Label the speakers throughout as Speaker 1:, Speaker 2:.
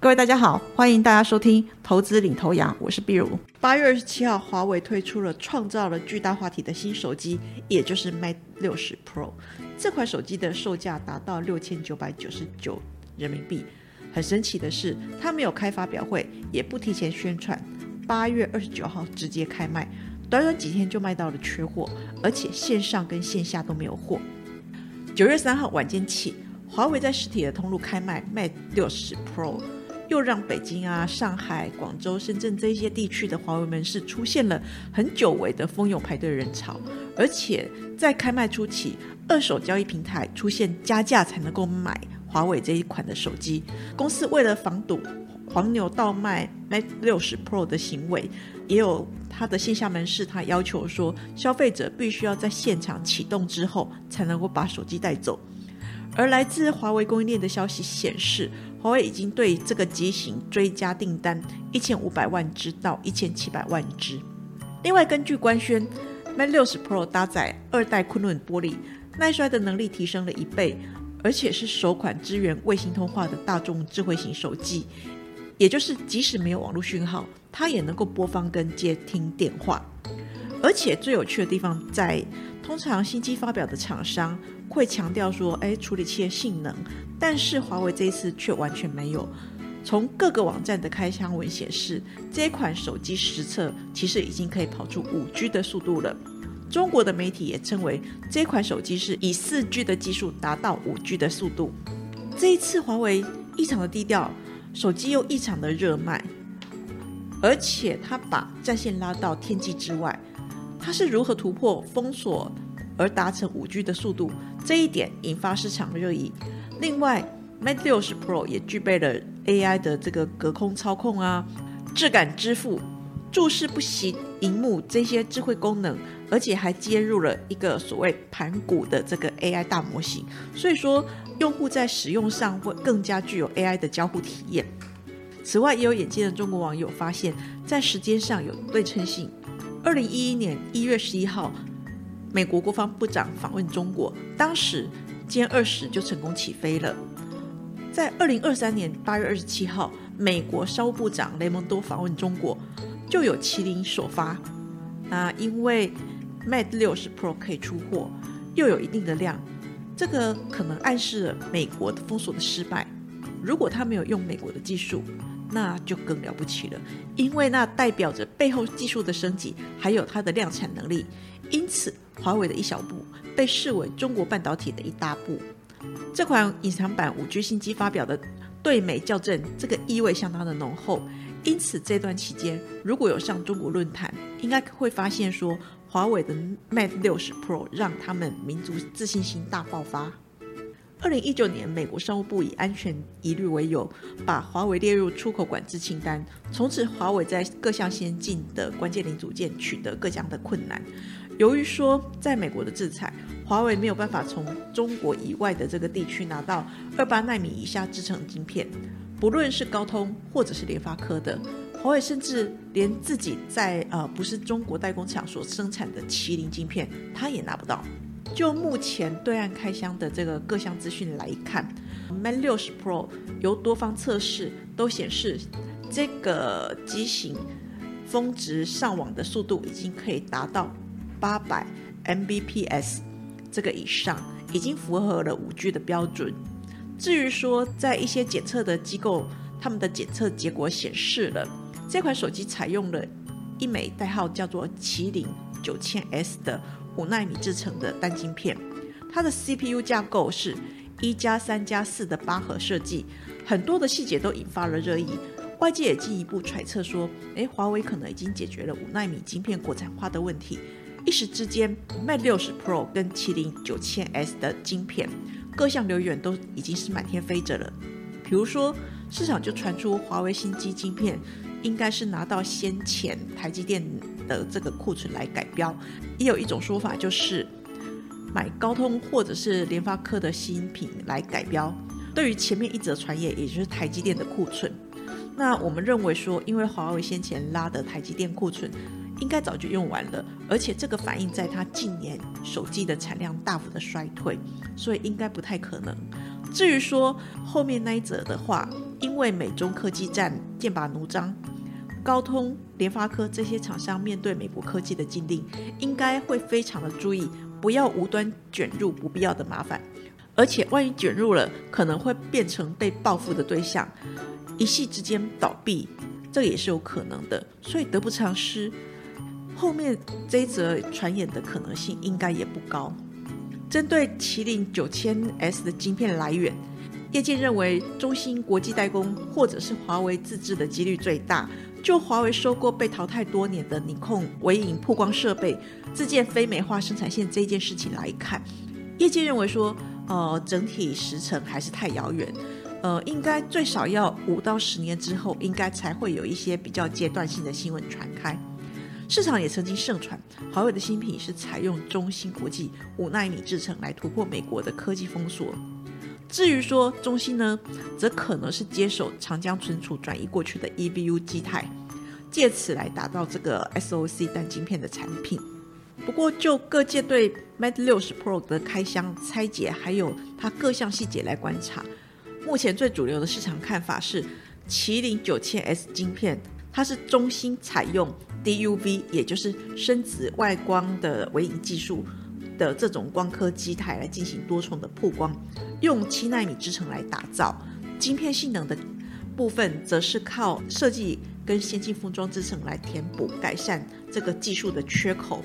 Speaker 1: 各位大家好，欢迎大家收听《投资领头羊》，我是碧如。八月二十七号，华为推出了创造了巨大话题的新手机，也就是 Mate 六十 Pro。这款手机的售价达到六千九百九十九人民币。很神奇的是，它没有开发表会，也不提前宣传，八月二十九号直接开卖，短短几天就卖到了缺货，而且线上跟线下都没有货。九月三号晚间起，华为在实体的通路开卖 Mate 六十 Pro。又让北京啊、上海、广州、深圳这些地区的华为门市出现了很久违的蜂拥排队人潮，而且在开卖初期，二手交易平台出现加价才能够买华为这一款的手机。公司为了防堵黄牛倒卖 Mate 六十 Pro 的行为，也有它的线下门市，它要求说，消费者必须要在现场启动之后才能够把手机带走。而来自华为供应链的消息显示，华为已经对这个机型追加订单一千五百万只到一千七百万只。另外，根据官宣，Mate 60 Pro 搭载二代昆仑玻璃，耐摔的能力提升了一倍，而且是首款支援卫星通话的大众智慧型手机，也就是即使没有网络讯号，它也能够播放跟接听电话。而且最有趣的地方在，通常新机发表的厂商。会强调说，哎，处理器的性能，但是华为这一次却完全没有。从各个网站的开箱文显示，这款手机实测其实已经可以跑出五 G 的速度了。中国的媒体也称为这款手机是以四 G 的技术达到五 G 的速度。这一次华为异常的低调，手机又异常的热卖，而且它把战线拉到天际之外，它是如何突破封锁？而达成五 G 的速度，这一点引发市场热议。另外，Mate 60 Pro 也具备了 AI 的这个隔空操控啊、质感支付、注视不行荧幕这些智慧功能，而且还接入了一个所谓盘古的这个 AI 大模型。所以说，用户在使用上会更加具有 AI 的交互体验。此外，也有眼尖的中国网友发现，在时间上有对称性。二零一一年一月十一号。美国国防部长访问中国，当时歼二十就成功起飞了。在二零二三年八月二十七号，美国商务部长雷蒙多访问中国，就有麒麟首发。那因为 Mate 六十 Pro 可以出货，又有一定的量，这个可能暗示了美国的封锁的失败。如果他没有用美国的技术，那就更了不起了，因为那代表着背后技术的升级，还有它的量产能力。因此，华为的一小步被视为中国半导体的一大步。这款隐藏版五 G 新机发表的对美校正，这个意味相当的浓厚。因此，这段期间如果有上中国论坛，应该会发现说，华为的 Mate 六十 Pro 让他们民族自信心大爆发。二零一九年，美国商务部以安全疑虑为由，把华为列入出口管制清单。从此，华为在各项先进的关键零组件取得各项的困难。由于说，在美国的制裁，华为没有办法从中国以外的这个地区拿到二八纳米以下制成晶片，不论是高通或者是联发科的，华为甚至连自己在呃不是中国代工厂所生产的麒麟晶片，它也拿不到。就目前对岸开箱的这个各项资讯来看，Mate 60 Pro 由多方测试都显示，这个机型峰值上网的速度已经可以达到。八百 Mbps 这个以上已经符合了五 G 的标准。至于说，在一些检测的机构，他们的检测结果显示了这款手机采用了一枚代号叫做麒麟九千 S 的五纳米制成的单晶片，它的 CPU 架构是一加三加四的八核设计，很多的细节都引发了热议。外界也进一步揣测说，诶，华为可能已经解决了五纳米晶片国产化的问题。一时之间，Mate 60 Pro 跟麒麟九千 S 的晶片各项留言都已经是满天飞着了。比如说，市场就传出华为新机晶片应该是拿到先前台积电的这个库存来改标，也有一种说法就是买高通或者是联发科的新品来改标。对于前面一则传言，也就是台积电的库存，那我们认为说，因为华为先前拉的台积电库存应该早就用完了，而且这个反映在它近年手机的产量大幅的衰退，所以应该不太可能。至于说后面那一则的话，因为美中科技战剑拔弩张，高通、联发科这些厂商面对美国科技的禁令，应该会非常的注意，不要无端卷入不必要的麻烦。而且万一卷入了，可能会变成被报复的对象，一夕之间倒闭，这也是有可能的。所以得不偿失，后面这一则传言的可能性应该也不高。针对麒麟九千 S 的晶片来源，业界认为中芯国际代工或者是华为自制的几率最大。就华为收购被淘汰多年的尼控微影曝光设备自建非美化生产线这件事情来看，业界认为说。呃，整体时程还是太遥远，呃，应该最少要五到十年之后，应该才会有一些比较阶段性的新闻传开。市场也曾经盛传，华为的新品是采用中芯国际五纳米制程来突破美国的科技封锁。至于说中芯呢，则可能是接手长江存储转移过去的 EBU 基态，借此来达到这个 SOC 单晶片的产品。不过，就各界对 Mate 六十 Pro 的开箱拆解，还有它各项细节来观察，目前最主流的市场看法是，麒麟九千 S 晶片，它是中芯采用 DUV，也就是深紫外光的微影技术的这种光刻机台来进行多重的曝光，用七纳米制程来打造。晶片性能的部分，则是靠设计跟先进封装制程来填补改善这个技术的缺口。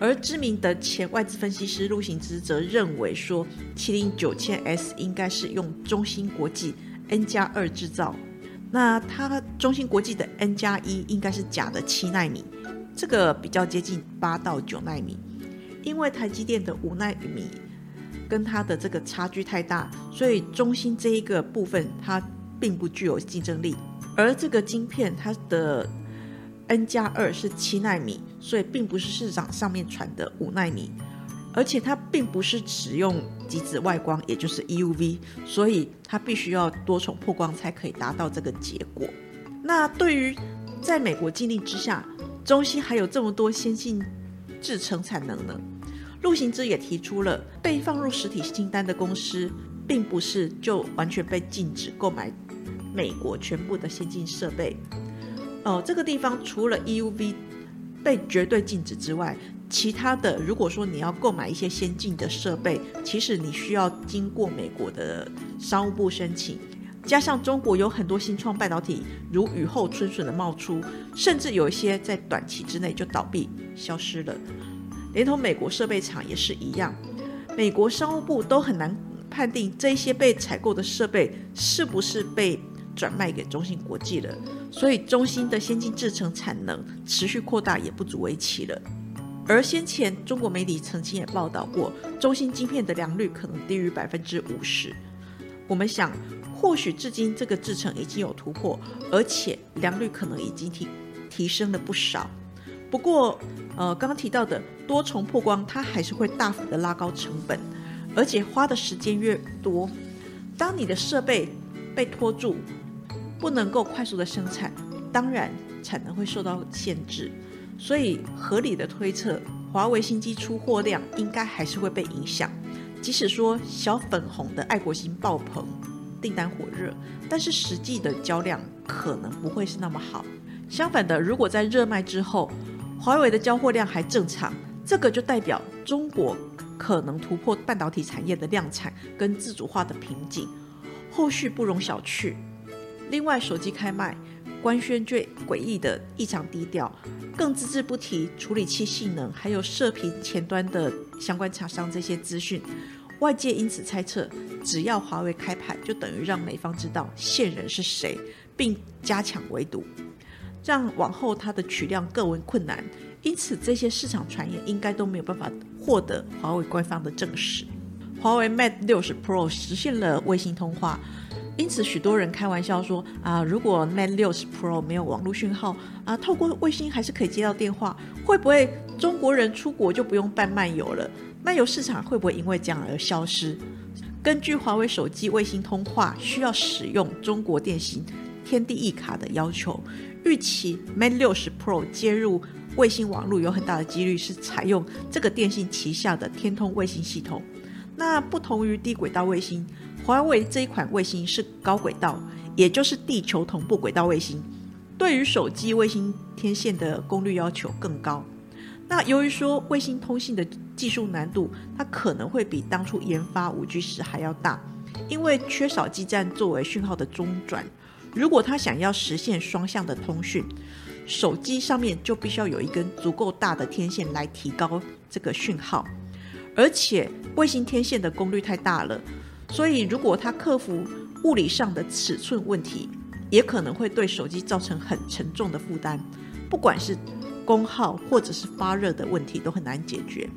Speaker 1: 而知名的前外资分析师陆行之则认为说，麒麟九千 S 应该是用中芯国际 N 加二制造，那它中芯国际的 N 加一应该是假的七纳米，这个比较接近八到九纳米，因为台积电的五纳米跟它的这个差距太大，所以中芯这一个部分它并不具有竞争力，而这个晶片它的。N 加二是七纳米，所以并不是市场上面传的五纳米，而且它并不是使用极紫外光，也就是 EUV，所以它必须要多重曝光才可以达到这个结果。那对于在美国禁令之下，中芯还有这么多先进制程产能呢？陆行之也提出了，被放入实体清单的公司，并不是就完全被禁止购买美国全部的先进设备。哦，这个地方除了 EUV 被绝对禁止之外，其他的如果说你要购买一些先进的设备，其实你需要经过美国的商务部申请，加上中国有很多新创半导体如雨后春笋的冒出，甚至有一些在短期之内就倒闭消失了，连同美国设备厂也是一样，美国商务部都很难判定这些被采购的设备是不是被。转卖给中芯国际了，所以中芯的先进制程产能持续扩大也不足为奇了。而先前中国媒体曾经也报道过，中芯晶片的良率可能低于百分之五十。我们想，或许至今这个制程已经有突破，而且良率可能已经提提升了不少。不过，呃，刚刚提到的多重曝光，它还是会大幅的拉高成本，而且花的时间越多，当你的设备被拖住。不能够快速的生产，当然产能会受到限制，所以合理的推测，华为新机出货量应该还是会被影响。即使说小粉红的爱国心爆棚，订单火热，但是实际的交量可能不会是那么好。相反的，如果在热卖之后，华为的交货量还正常，这个就代表中国可能突破半导体产业的量产跟自主化的瓶颈，后续不容小觑。另外，手机开卖官宣最诡异的异常低调，更只字不提处理器性能，还有射频前端的相关厂商这些资讯。外界因此猜测，只要华为开牌，就等于让美方知道线人是谁，并加强围堵，让往后它的取量更为困难。因此，这些市场传言应该都没有办法获得华为官方的证实。华为 Mate 六十 Pro 实现了卫星通话。因此，许多人开玩笑说啊，如果 Mate 60 Pro 没有网络讯号啊，透过卫星还是可以接到电话，会不会中国人出国就不用办漫游了？漫游市场会不会因为这样而消失？根据华为手机卫星通话需要使用中国电信天地一卡的要求，预期 Mate 60 Pro 接入卫星网络有很大的几率是采用这个电信旗下的天通卫星系统。那不同于低轨道卫星。华为这一款卫星是高轨道，也就是地球同步轨道卫星，对于手机卫星天线的功率要求更高。那由于说卫星通信的技术难度，它可能会比当初研发五 G 时还要大，因为缺少基站作为讯号的中转。如果他想要实现双向的通讯，手机上面就必须要有一根足够大的天线来提高这个讯号，而且卫星天线的功率太大了。所以，如果他克服物理上的尺寸问题，也可能会对手机造成很沉重的负担。不管是功耗或者是发热的问题，都很难解决。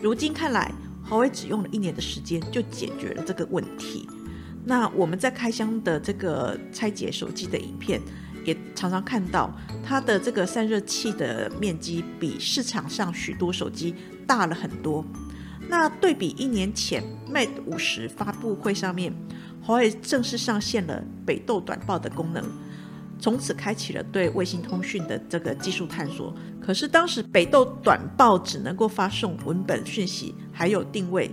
Speaker 1: 如今看来，华为只用了一年的时间就解决了这个问题。那我们在开箱的这个拆解手机的影片，也常常看到它的这个散热器的面积比市场上许多手机大了很多。那对比一年前 Mate 五十发布会上面，华为正式上线了北斗短报的功能，从此开启了对卫星通讯的这个技术探索。可是当时北斗短报只能够发送文本讯息，还有定位，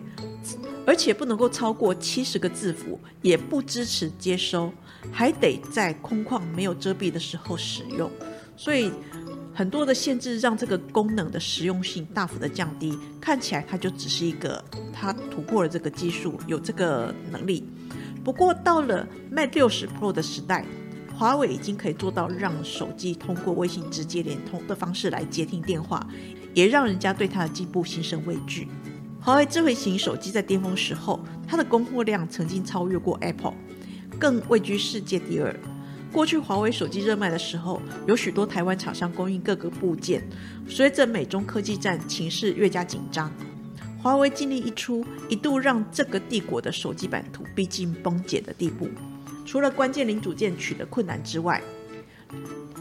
Speaker 1: 而且不能够超过七十个字符，也不支持接收，还得在空旷没有遮蔽的时候使用，所以。很多的限制让这个功能的实用性大幅的降低，看起来它就只是一个它突破了这个技术，有这个能力。不过到了 Mate 60 Pro 的时代，华为已经可以做到让手机通过微信直接连通的方式来接听电话，也让人家对它的进步心生畏惧。华为智慧型手机在巅峰时候，它的供货量曾经超越过 Apple，更位居世界第二。过去华为手机热卖的时候，有许多台湾厂商供应各个部件。随着美中科技战情势越加紧张，华为尽力一出，一度让这个帝国的手机版图逼近崩解的地步。除了关键零组件取得困难之外，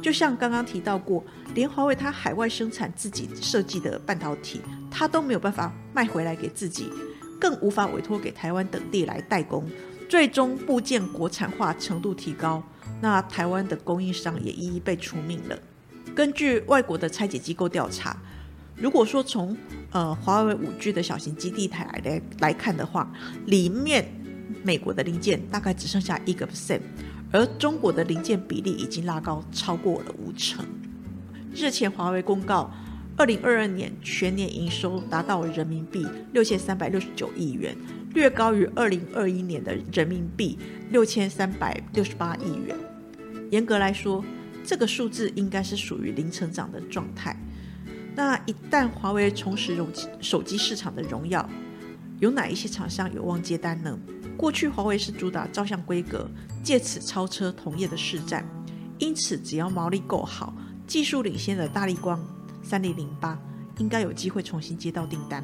Speaker 1: 就像刚刚提到过，连华为它海外生产自己设计的半导体，它都没有办法卖回来给自己，更无法委托给台湾等地来代工。最终部件国产化程度提高。那台湾的供应商也一一被除名了。根据外国的拆解机构调查，如果说从呃华为五 G 的小型基地台来来看的话，里面美国的零件大概只剩下一个 percent，而中国的零件比例已经拉高超过了五成。日前华为公告，二零二二年全年营收达到人民币六千三百六十九亿元，略高于二零二一年的人民币六千三百六十八亿元。严格来说，这个数字应该是属于零成长的状态。那一旦华为重拾手机手机市场的荣耀，有哪一些厂商有望接单呢？过去华为是主打照相规格，借此超车同业的市占。因此，只要毛利够好，技术领先的大力光三零零八应该有机会重新接到订单。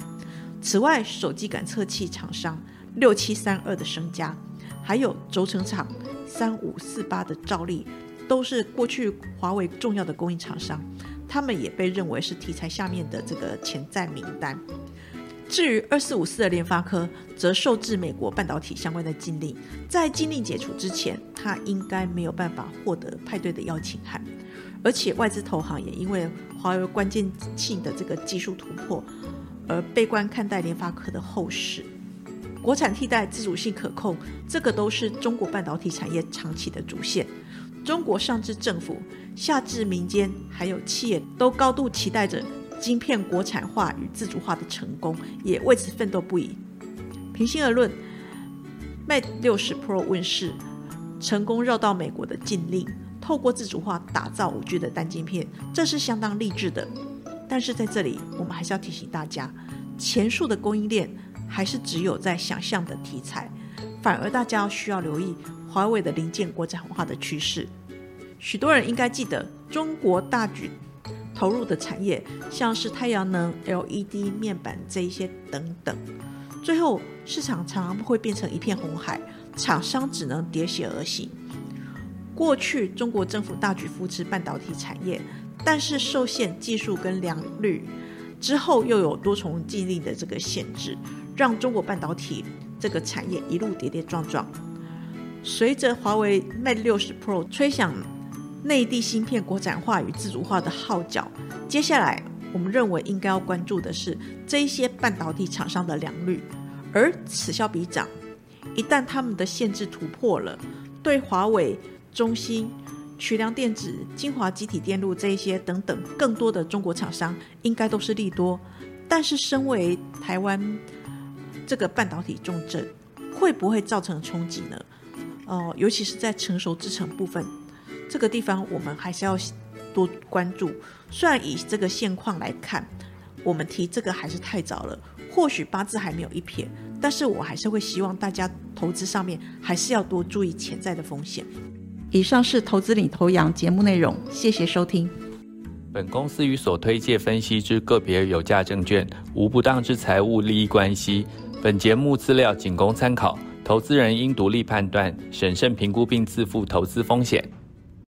Speaker 1: 此外，手机感测器厂商六七三二的升家，还有轴承厂。三五四八的兆力都是过去华为重要的供应厂商，他们也被认为是题材下面的这个潜在名单。至于二四五四的联发科，则受制美国半导体相关的禁令，在禁令解除之前，它应该没有办法获得派对的邀请函。而且外资投行也因为华为关键性的这个技术突破，而悲观看待联发科的后市。国产替代、自主性可控，这个都是中国半导体产业长期的主线。中国上至政府，下至民间，还有企业，都高度期待着晶片国产化与自主化的成功，也为此奋斗不已。平心而论，Mate 60 Pro 问世，成功绕到美国的禁令，透过自主化打造五 G 的单晶片，这是相当励志的。但是在这里，我们还是要提醒大家，前述的供应链。还是只有在想象的题材，反而大家需要留意华为的零件国产化的趋势。许多人应该记得，中国大举投入的产业，像是太阳能、LED 面板这一些等等，最后市场常常会变成一片红海，厂商只能喋血而行。过去中国政府大举扶持半导体产业，但是受限技术跟良率，之后又有多重禁令的这个限制，让中国半导体这个产业一路跌跌撞撞。随着华为 Mate 六十 Pro 吹响内地芯片国产化与自主化的号角，接下来我们认为应该要关注的是这一些半导体厂商的良率，而此消彼长，一旦他们的限制突破了，对华为。中芯、渠良电子、精华集体电路这一些等等更多的中国厂商，应该都是利多。但是，身为台湾这个半导体重镇，会不会造成冲击呢？哦，尤其是在成熟制程部分，这个地方我们还是要多关注。虽然以这个现况来看，我们提这个还是太早了，或许八字还没有一撇，但是我还是会希望大家投资上面还是要多注意潜在的风险。以上是投资领头羊节目内容，谢谢收听。
Speaker 2: 本公司与所推介分析之个别有价证券无不当之财务利益关系。本节目资料仅供参考，投资人应独立判断、审慎评估并自负投资风险。